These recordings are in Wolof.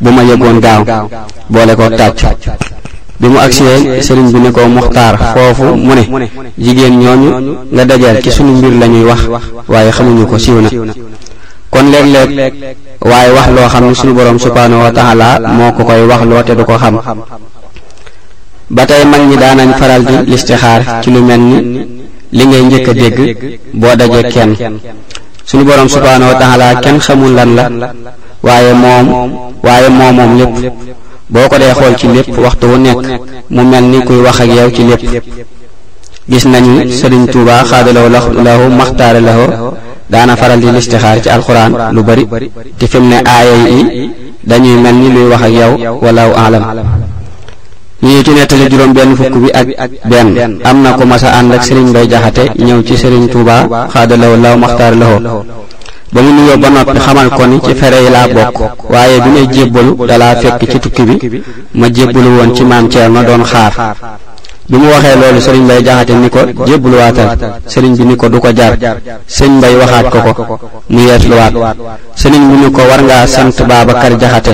bu ma yëgoon gaaw boole ko tàccu bi mu agsee sëriñ bi ne ko muxtaar foofu mu ne jigéen ñooñu nga dajeel ci sunu mbir la ñuy wax waaye xamuñu ko siiw na kon léeg-léeg waaye wax loo xam ne sunu borom subhaanahu wa taala moo ko koy wax loo te du ko xam ba tey mag ñi daanañ faral di listixaar ci lu mel ni li ngay njëkk a dégg boo dajee kenn sunu borom subhaanahu wa taala kenn xamul lan la waaye moom waaye moo moom lépp boo ko dee xool ci lépp waxtu wu nekk mu mel ni kuy wax ak yow ci lépp gis nañu sëriñ Tuuba xaadalaw la lahu maxtaare lahu daana faral di listixaar ci alxuraan lu bari te fi mu ne aaya yi dañuy mel ni luy wax ak yow walaahu alam ñu ngi ci nettali juróom benn fukk bi ak benn am na ku mas a ànd ak sëriñ Mbay Jaxate ñëw ci sëriñ Tuuba xaadalaw lahu maxtaare lahu ba mu nuyoo ba noppi xamal ko ni ci fere yi laa bokk waaye bi may jébbalu dalaa fekk ci tukki bi ma jébbalu woon ci maam Ceerno doon xaar bi mu waxee loolu sëriñ Mbay Jaxate ni ko jébbaluwaatal sëriñ bi ni ko du ko jar sëñ Mbay waxaat ko ko mu yeesluwaat sëriñ bi ni ko war ngaa sant Baabakar Jaxate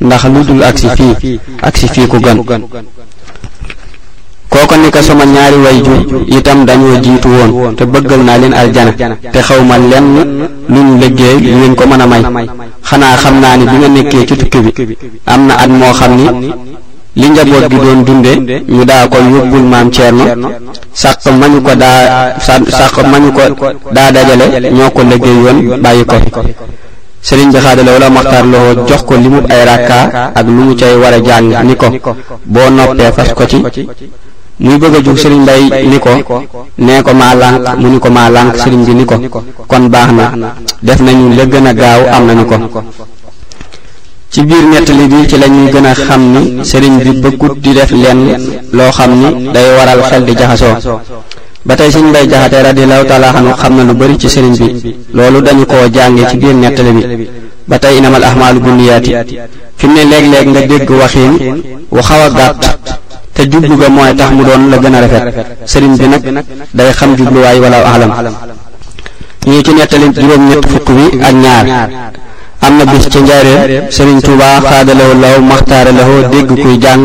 ndax lu dul agsi fii agsi fii ku gën kooko ni ko sama ñaari way jur itam dañoo jiitu woon te bëggal naa leen aljana te xaw ma lenn lu ñu liggéey lu leen ko mën a may xanaa xam naa ni bi nga nekkee ci tukki bi am na at moo xam ni li njaboot gi doon dunde ñu daa ko yóbbul maam Ceerno sàq mañu ko daa sàq mañu ko daa dajale ñoo ko liggéey yoon bàyyi ko sëriñ bi xaada loola maxtaar loo jox ko limub ay rakka ak lu mu cay war a jàng ni ko boo noppee fas ko ci muy bëgg a jug sëriñ bay ni ko nee ko maa lànk mu ni ko maa lànk sëriñ bi ni ko kon baax na def nañu la gën a gaaw am nañu ko ci biir nettali bi ci lañuy gën a xam ni sëriñ bi bëggut di def lenn loo xam ni day waral xel di jaxasoo ba tey sëñ Mbay Jaxate radiyallahu taala anhu xam na lu bari ci sëriñ bi loolu dañu koo jànge ci biir nettali bi ba tey inamal ahmaalu bunniyaati fi mu ne léeg-léeg nga dégg waxiin wu xaw a gàtt te jublu ga mooy tax mu doon la gën a rafet sëriñ bi nag day xam jubluwaay wala alam ñu ci nettali juróom-ñett fukk bi ak ñaar am na bis ci njaareem sëriñ Tuubaa xaadalawoo law maxtaara lawoo dégg kuy jàng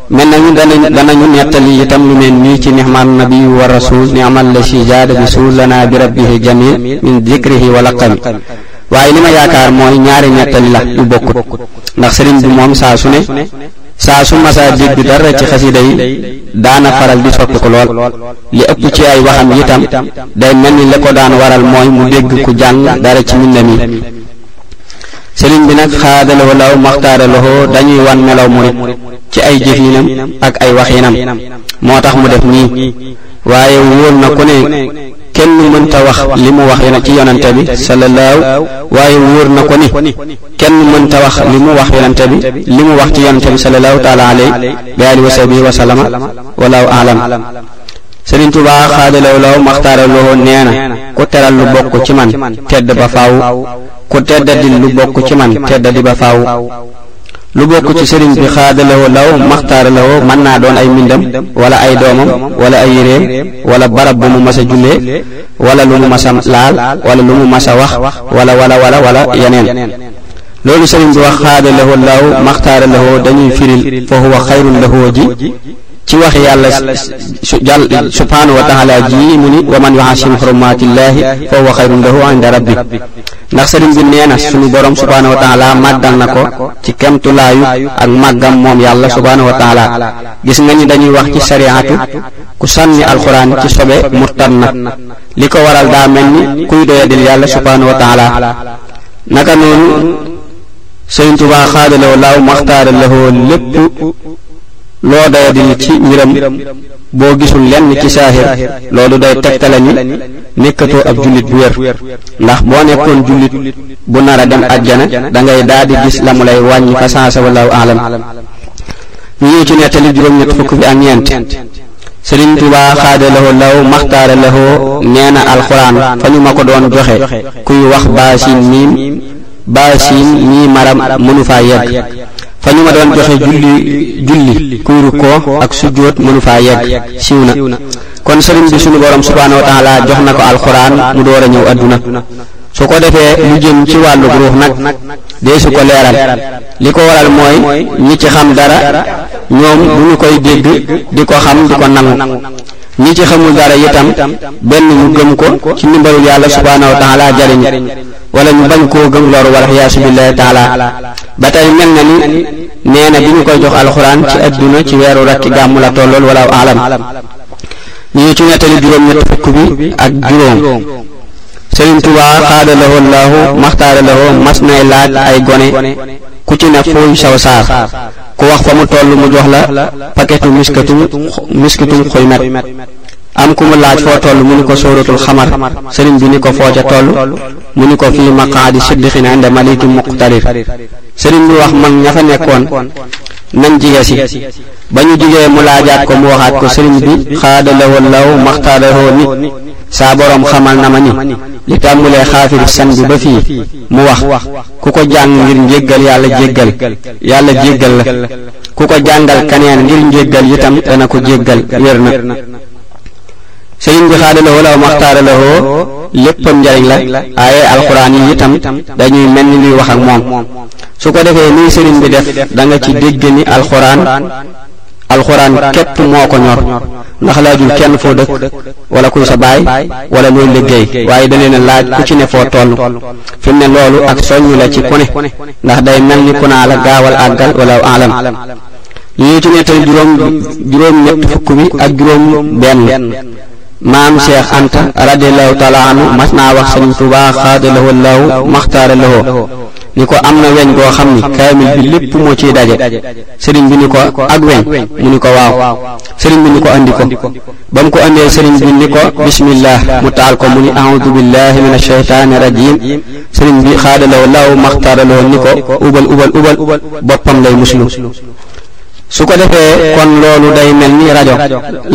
mel nañu danañu danañu nettali itam lu mel nii ci nixmaan nabiyu wa rasul niamal la si jaada bi suul lana bi rabbihi jamil min dikrihi wa laqami waaye li ma yaakaar mooy ñaari nettali la yu bokkut ndax sëriñ bi moom saa su ne saa su masaa dégg dara ci xasida yi daana faral di soppi ko lool li ëpp ci ay waxam itam day mel ni la ko daan waral mooy mu dégg ku jàng dara ci mbindam yi sëriñ bi nag xaadalawo law maxtaaralawo dañuy wan melaw murit ci ay jëfinam ak ay waxinam moo tax mu def nii waaye wóor na ku ne kenn mënta wax li mu wax ci yonante bi sallallahu waaye wóor na ko ni kenn mënta wax li mu wax yonante bi li mu wax ci yonante bi sallallahu taala alayhi wa alihi wa sahbihi wa sallama wallahu aalam Sëriñ Tuubaa xaadalaw law maxtaaraloo nee na ku teral lu bokk ci man tedd ba faaw ku teddadil lu bokk ci man teddadi ba faaw lu bokk ci sëriñ bi xaadalaw law maxtaaraloo mën naa doon ay mbindam wala ay doomam wala ay yéreem wala barab bu mu mas a jullee wala lu mu mas a laal wala lu mu mas a wax wala wala wala wala yeneen loolu sëriñ bi wax xaada lahu laaw maxtaara lahu dañuy firil fa huwa xayrun lahu ji ci wax yàlla su jàll subhaanahu wa taala ji mu ni wa man yuhasim xurumatillahi fa huwa xayrun lahu inda rabbi ndax sëriñ bi nee na suñu borom subhaanahu wa taala màggal na ko ci kemtulaayu ak màggam moom yàlla subhaanahu wa taala gis nga ni dañuy wax ci sariatu ku sànni alxuraan ci sobe murtad na li ko waral daa mel ni kuy doyadil yàlla subhaanahu wa taala naka noonu sëriñ Tuubaa xaadaloo laaw maxtaara lahoo lépp loo doya di ci mbiram boo gisul lenn ci saahir loolu day tegtale ni nekkatoo ab jullit bu wér ndax boo nekkoon jullit bu nar a dem àjjana da ngay daa di gis la mu lay wàññi fa sansa wallahu alam ñu ñëw ci nettali juróom-ñett fukk bi ak ñeent sëriñ Tuubaa xaada lawo law maxtaara lawo nee na alxuraan fa ñu ma ko doon joxe kuy wax baasin miim baasin mii maram mënu faa yegg fa ñu ma doon joxe julli julli kuy rukkoo ak sujjóot mënu faa yegg siiw na kon sëriñ bi suñu borom subhaanahu wa taala jox na ko alxuraan mu door a ñëw adduna su ko defee lu jëm ci wàllu ruux nag dee su ko leeral li ko waral mooy ñi ci xam dara ñoom du ñu koy dégg di ko xam di ko nangu ñi ci xamul dara itam benn ñu gëm ko ci ndimbalul yàlla subhaanahu wa taala jariñ wala ñu bañ koo gëm loru wala xiyaasu billahi taala ba tey mel na ni nee na bi ñu koy jox alxuraan ci adduna ci weeru rakki gàmmu la tollool wala alam ñu ngi ci nettali juróom ñett fukk bi ak juróom Sëriñ Tuubaa xaada lahu laahu maxtaara lahu mas nay laaj ay gone ku ci ne fooy saw saar ku wax fa mu toll mu jox la paketu miskatum miskatum xoy met am ku mu laaj foo toll mu ni ko sóoratul xamar sëriñ bi ni ko foo ca toll mu ni ko fii maqaadi siddiqin inda maliki muqtadir sëriñ bi wax mag ña fa nekkoon nañ jige si ba ñu jigee mu laajaat ko mu waxaat ko sëriñ bi xaada lawoo law maxtaarahoo nit saa boroom xamal na ma ni li tàmbulee xaafiri san bi ba fii mu wax ku ko jàng ngir njéggal yàlla jéggal yàlla jéggal la ku ko jàngal kaneen ngir njéggal itam dana ko jéggal wér na sëriñ bi xaada lahoo law maxtaara lahoo léppam njariñ la aaye alxuraan yi itam dañuy mel ni luy wax ak moom su ko defee nii sëriñ bi def da nga ci dégg ni alxuraan alxuraan képp moo ko ñor ndax laajul kenn foo dëkk wala kuy sa baay wala looy liggéey waaye da leen a laaj ku ci ne foo toll fi mu ne loolu ak soññ la ci ku ne ndax day mel ni ku naa la gaawal àggal wala alam ñu ci nettali juróom juróom ñett fukk bi ak juróom benn maam Cheikh Anta radiallahu taala anhu mas naa wax Sëriñ Tuubaa xaada lahu allahu maxtaara lahu ni ko am na weñ goo xam ni kaamil bi lépp moo ciy daje sëriñ bi ni ko ak weñ mu ni ko waaw sëriñ bi ni ko andi ko ba mu ko andee sëriñ bi ni ko bismillah mu taal ko mu ni a'udhu billahi minash shaytaani rajim sëriñ bi xaadaloo law maxtaaraloo ni ko ubal ubal ubal boppam lay muslu su ko defee kon loolu day mel ni rajo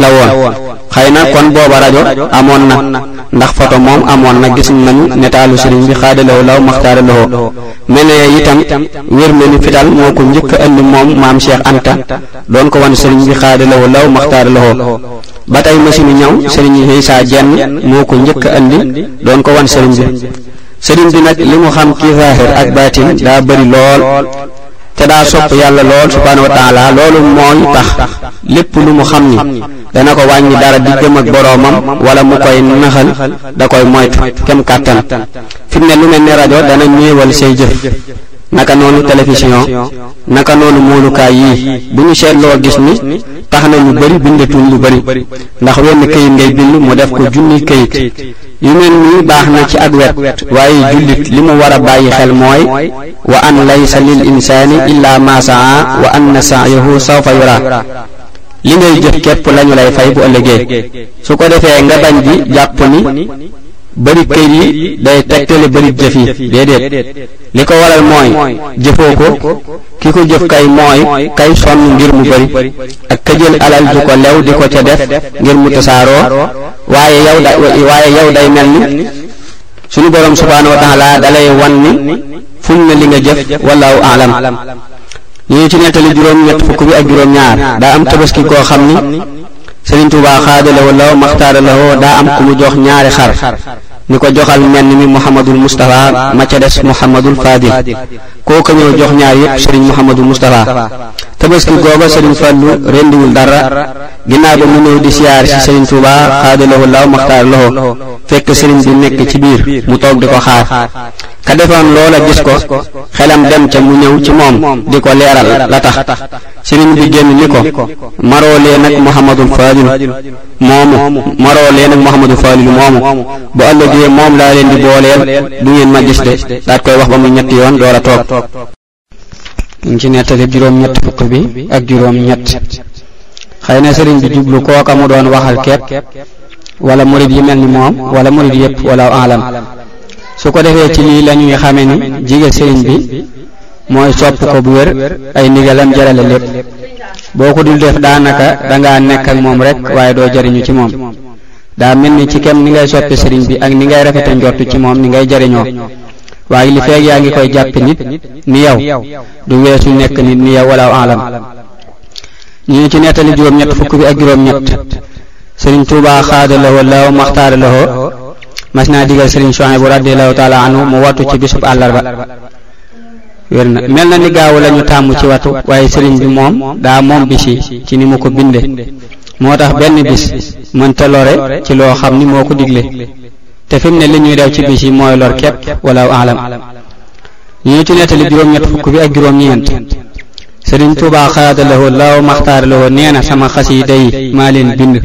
la woon xëy na kon booba rajo amoon na ndax foto moom amoon na gis nañu netaalu sëriñ bi xaadaloo law maxtaaraloo mel ne itam wér na ni fital moo ko njëkk a indi moom maam Cheikh Anta doon ko wan sëriñ bi xaadalawoo law maxtaaralawoo ba tey machine ñaw sëriñ Isaa jenn moo ko njëkk a andi doon ko wan sëriñ bi sëriñ bi nag li mu xam ci zaahir ak baatin daa bëri lool te daa sopp yàlla lool subhaanahu wa taala loolu mooy tax lépp lu mu xam ni dana ko wàññi dara di jëm ak boroomam wala mu koy naxal da koy moytu kem kàttan fi mu ne lu mel ni rajo dana ñéewal say jëf naka noonu télévision naka noonu móolukaay yii bu ñu seetloo gis ni tax na ñu bari bindatuñ lu bari ndax wenn këyit ngay bind mu def ko junni këyit yu mel nii baax na ci ak wet waaye jullit li mu war a bàyyi xel mooy wa an laysa lil insaani illa ma saa wa anna sa'yahu sawfa yura li ngay jëf képp lañu lay fay bu ëllëgee su ko defee nga bañ di jàpp ni bari këyit yi day tegtale bari jëf yi déedéet li ko waral mooy jëfoo ko ki ko jëf kay mooy kay sonn ngir mu bari ak ka jël alal ju ko lew di ko ca def ngir mu tasaaroo waaye yow da waaye yow day mel ni suñu boroom subhaanahu wa taala dalay wan ni ful na li nga jëf wallahu alam ñu ngi ci nettali juróom-ñett fukk bi ak juróom-ñaar daa am tabaski koo xam ni Sëriñ Tuubaa xaadalawo law maxtaaralawo daa am ku mu jox ñaari xar ni ko joxal menn mi Mouhamadul Moustapha ma ca des Mouhamadul Fadil kooka ñëw jox ñaar yépp sëriñ Mouhamadul Moustapha tabaski googa sëriñ Fallu rendiwul dara ginnaaw ba mu ñëw di siyaar si sëriñ Touba xaadalawoo laaw maxtaar loxo fekk sëriñ bi nekk ci biir mu toog di ko xaar ka defoon loola gis ko xelam dem ca mu ñëw ci moom di ko leeral la tax sëriñ bi génn ni ko maroolee nag Mouhamadul Fadil moomu maroo leen ak Mouhamadou Falilu moomu bu ëllëgee moom laa leen di booleel du ngeen ma gis de daat koy wax ba mu ñetti yoon door a toog ñu ngi ci nettali juróom-ñett fukk bi ak juróom-ñett xëy na sëriñ bi jublu kooka mu doon waxal kepp wala murid yi mel ni moom wala murid yëpp wala alam su ko defee ci lii la ñuy xame ni jige sëriñ bi mooy sopp ko bu wér ay ndigalam jarale lépp boo ko dul def daanaka dangaa nekk ak moom rek waaye doo jariñu ci moom daa mel ni ci kem ni ngay soppe sëriñ bi ak ni ngay rafete njortu ci moom ni ngay jariñoo waaye li feeg yaa ngi koy jàppe nit ni yow du weesu nekk nit ni yow wala alam ñu ngi ci nettali juróom-ñett fukk bi ak juróom-ñett sëriñ Tuubaa xaada lahoo law maxtaara lahoo mas naa digal sëriñ Suhaybu radiyallahu taala anhu mu wattu ci bisub àllarba wér na mel na ni gaaw lañu tàmm ci watu waaye sëriñ bi moom daa moom bis yi ci ni mu ko binde moo tax benn bis mënta lore ci loo xam ni moo ko digle te fi mu ne li ñuy def ci bis yi mooy lor képp wala alam ñu ñu ci nettali juróom-ñett fukk bi ak juróom-ñeent sëriñ Tuubaa xaada lahu laaw maxtaar lahu nee na sama xasiida yi maa leen bind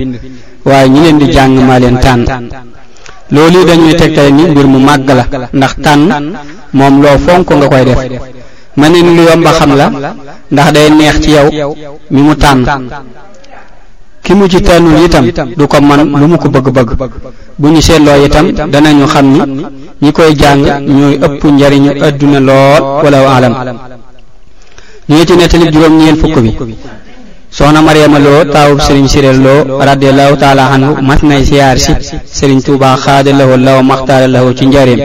waaye ñi leen di jàng maa leen tànn loolu dañuy tegtale ni mbir mu màgg la ndax tànn moom loo fonk nga koy def ma ne lu yomb a xam la ndax day neex ci yow mi mu tànn ki mu ci tànnul itam du ko man lu mu ko bëgg-bëgg bu ñu seetloo itam danañu xam ni ñi koy jàng ñooy ëpp njariñu àdduna lool wala alam ñu ngi ci nettali juróom ñeent fukk bi soxna Mariama Lo taawub Serigne Sirel Lo radiyallahu taala anhu mas nay siyaar si Serigne Touba xaada lahu law maxtaara lahu ci njariñ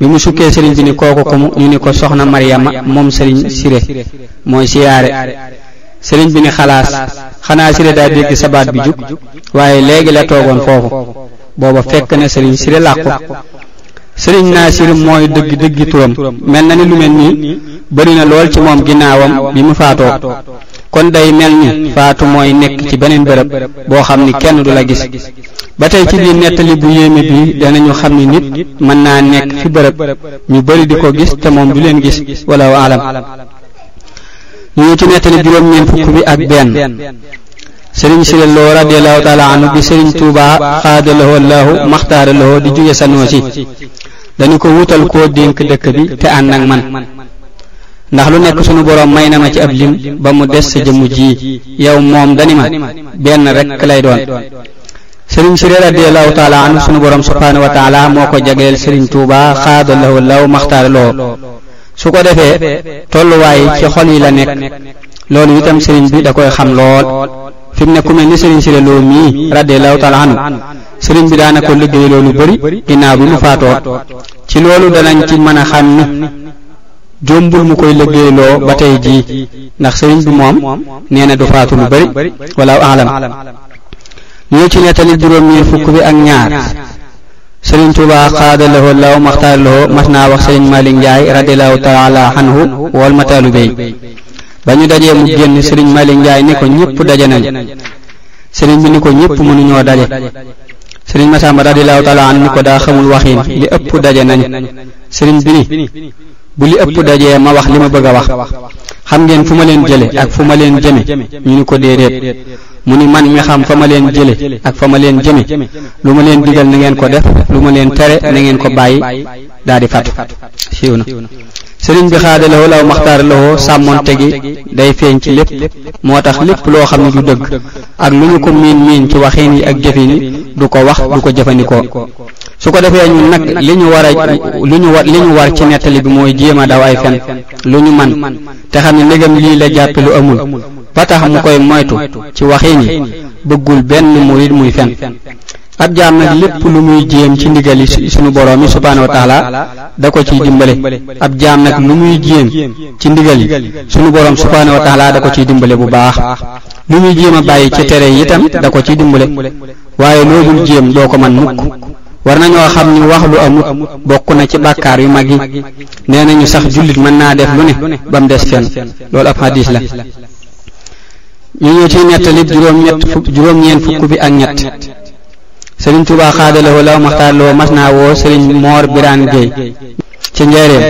bi mu sukkee sëriñ bi ni kooku ko mu ñu ni ko soxna Mariama moom sëriñ Siré mooy siyaare sëriñ bi ni xalaas xanaa Siré daa dégg sabaat bi jug waaye léegi la toogoon foofu booba fekk na sëriñ Siré làqu sëriñ Naasir mooy dëgg dëggi turam mel na ni lu mel nii bëri na lool ci moom ginnaawam bi mu faatoo kon day mel ni faatu mooy nekk ci beneen bërëb boo xam ni kenn du la gis ba tey ci biir nettali bu yéeme bi danañu xam ni nit mën naa nekk fi bërëb ñu bari di ko gis te moom du leen gis wala alam ñu ngi ci nettali juróom-ñeent fukk bi ak benn sëriñ si loo radiyallahu taala anhu bi sëriñ Tuuba xaada lahu allahu maxtaara lahu di jóge sanoo si dañu ko wutal koo dénk dëkk bi te ànd ak man ndax lu nekk sunu boroom may na ma ci ab lim ba mu des sa jëmm ji yow moom dani ma benn rekk lay doon sëriñ si radiyallahu taala anhu sunu borom subhaanahu wa taala moo ko jagleel sëriñ Tuuba xaada lahu law maxtaar loo su ko defee tolluwaay ci xol yi la nekk loolu itam sëriñ bi da koy xam lool fi mu ne ku mel ni sëriñ si loo mii radiyallahu taala anhu sëriñ bi daana ko liggéey loolu bëri ginnaaw bi mu faatoo ci loolu danañ ci mën a xam ni jombul mu koy liggéeyloo ba tey jii ndax sëriñ bi moom nee na du faatu lu bari wala alam ñu ci nettali juróom ñeent fukk bi ak ñaar sëriñ Tuubaa xaada lahoo law maxtaar lahoo mas naa wax sëriñ Malik Njaay radiallahu taala anhu wal ma taalibe yi ba ñu dajee mu génn sëriñ Malik Njaay ni ko ñëpp daje nañ sëriñ bi ni ko ñëpp mënuñoo daje sëriñ Masamba radiallahu taala an ni ko daa xamul waxiin li ëpp daje nañ sëriñ bi ni bu li ëpp dajee ma wax li ma bëgg a wax xam ngeen fu ma leen jële ak fu ma leen jëme ñu ni ko déedéet mu ni man mi xam fa ma leen jële ak fa ma leen jëme lu ma leen digal na ngeen ko def lu ma leen tere na ngeen ko bàyyi daal di fatu siiw na sëriñ bi xaada lawoo law maxtaar lawoo sàmmonte gi day feeñ ci lépp moo tax lépp loo xam ne du dëgg ak lu ñu ko miin miin ci waxiin yi ak jëfin yi du ko wax du ko jëfandikoo su ko defee ñun nag li ñu war a lu ñu war li ñu war ci nettali bi mooy jéem a daw ay fen lu ñu man te xam ne ndegam lii la jàppe lu amul ba tax mu koy moytu ci waxin yi bëggul benn murid muy fen ab jaam nag lépp lu muy jéem ci ndigal yi suñu boroom yi subhaanahu wa taala da ko ciy dimbale ab jaam nag lu muy jéem ci ndigal yi suñu boroom subhaanahu wa taala da ko ciy dimbale bu baax lu muy jéem a bàyyi ci tere yi itam da ko ciy dimbale waaye loo dul jéem doo ko man mukk war nañoo xam ni wax lu amut bokk na ci bàkkaar yu mag yi nee nañu sax jullit mën naa def lu ne ba mu des fen loolu ab hadis la ñu ñëw ci nettalib juróom ñett fukk juróom ñeent fukk bi ak ñett sëriñ Tuubaa xaadalawoo law maxtaar loo mas naa woo sëriñ Moor Biraan Géey ci njëreem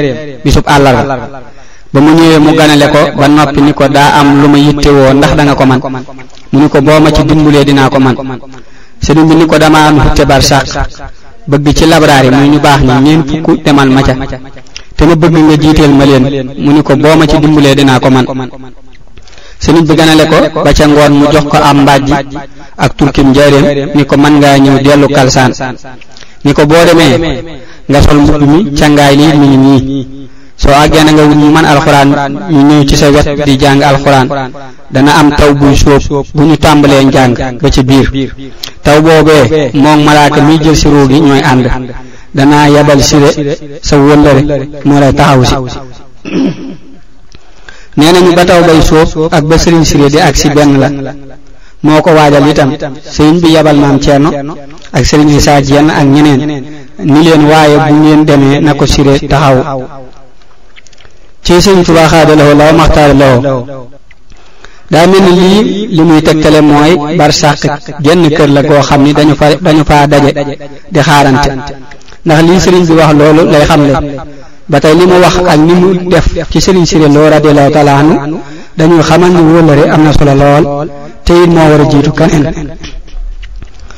bisub àllarba ba mu ñëwee mu ganale ko ba noppi ni ko daa am lu ma yittewoo ndax da nga ko man mu ni ko boo ma ci dimbulee dinaa ko man sëriñ bi ni ko dama am xutte bar sàq bëgg ci labraar yi muy ñu baax ñi ñeen fukk demal ma ca te ma bëgg nga jiiteel ma leen mu ni ko boo ma ci dimbulee dinaa ko man sëriñ bi ganale ko ba ca ngoon mu jox ko am mbàjji ak turkim njaareem ni ko man ngaa ñëw dellu kalsaan ni ko boo demee nga sol mbubb mi cangaay lii mi ngi nii soo àggee na nga wut ñu man alxuraan ñu ñëw ci sa wet di jàng alxuraan dana am taw buy sóob bu ñu tàmbalee njàng ba ci biir taw boobee moom malaaka miy jël si ruu gi ñooy ànd danaa yabal sire sa wëllëre moo lay taxaw si nee nañu ba taw bay sóob ak ba sëriñ sire di ak si benn la moo ko waajal itam sëriñ bi yabal maam Ceerno ak sëriñ Isaa Jenn ak ñeneen ni leen waaye bu ngeen demee na ko sire taxaw ci sëñ Tuubaa xaada lawo law maxtaar lawo daa mel ni lii li muy tegtale mooy barsàq genn kër la goo xam ni dañu fa dañu faa daje di xaarante ndax lii sëriñ bi wax loolu lay xamle ba tey li mu wax ak ni mu def ci sëriñ Siré Lo radiyallahu taala anhu dañu xamal ni wóllëre am na solo lool te it moo war a jiitu keneen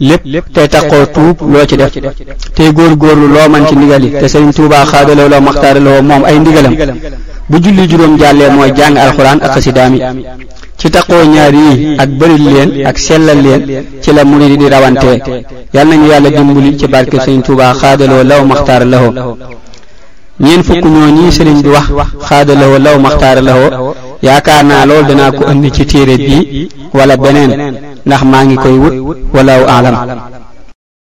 lépp tey taqoo tuub loo ci def tey góorgóorlu loo man ci ndigal yi te sëriñ Tuubaa xaadaloo loo maxtaaraloo moom ay ndigalam bu julli juróom jàllee mooy jàng alxuraan ak xasidaam yi ci taqoo ñaar yi ak bëri leen ak sellal leen ci la murid di rawantee yal nañu yàlla dimbali ci barke sëriñ Tuubaa xaadaloo law maxtaaraloo ñeen fukk ñoo ñii sëriñ bi wax xaada lawoo law maxtaara lawoo yaakaar naa loolu danaa ko indi ci téere bii wala beneen ndax maa ngi koy wut walaaw alam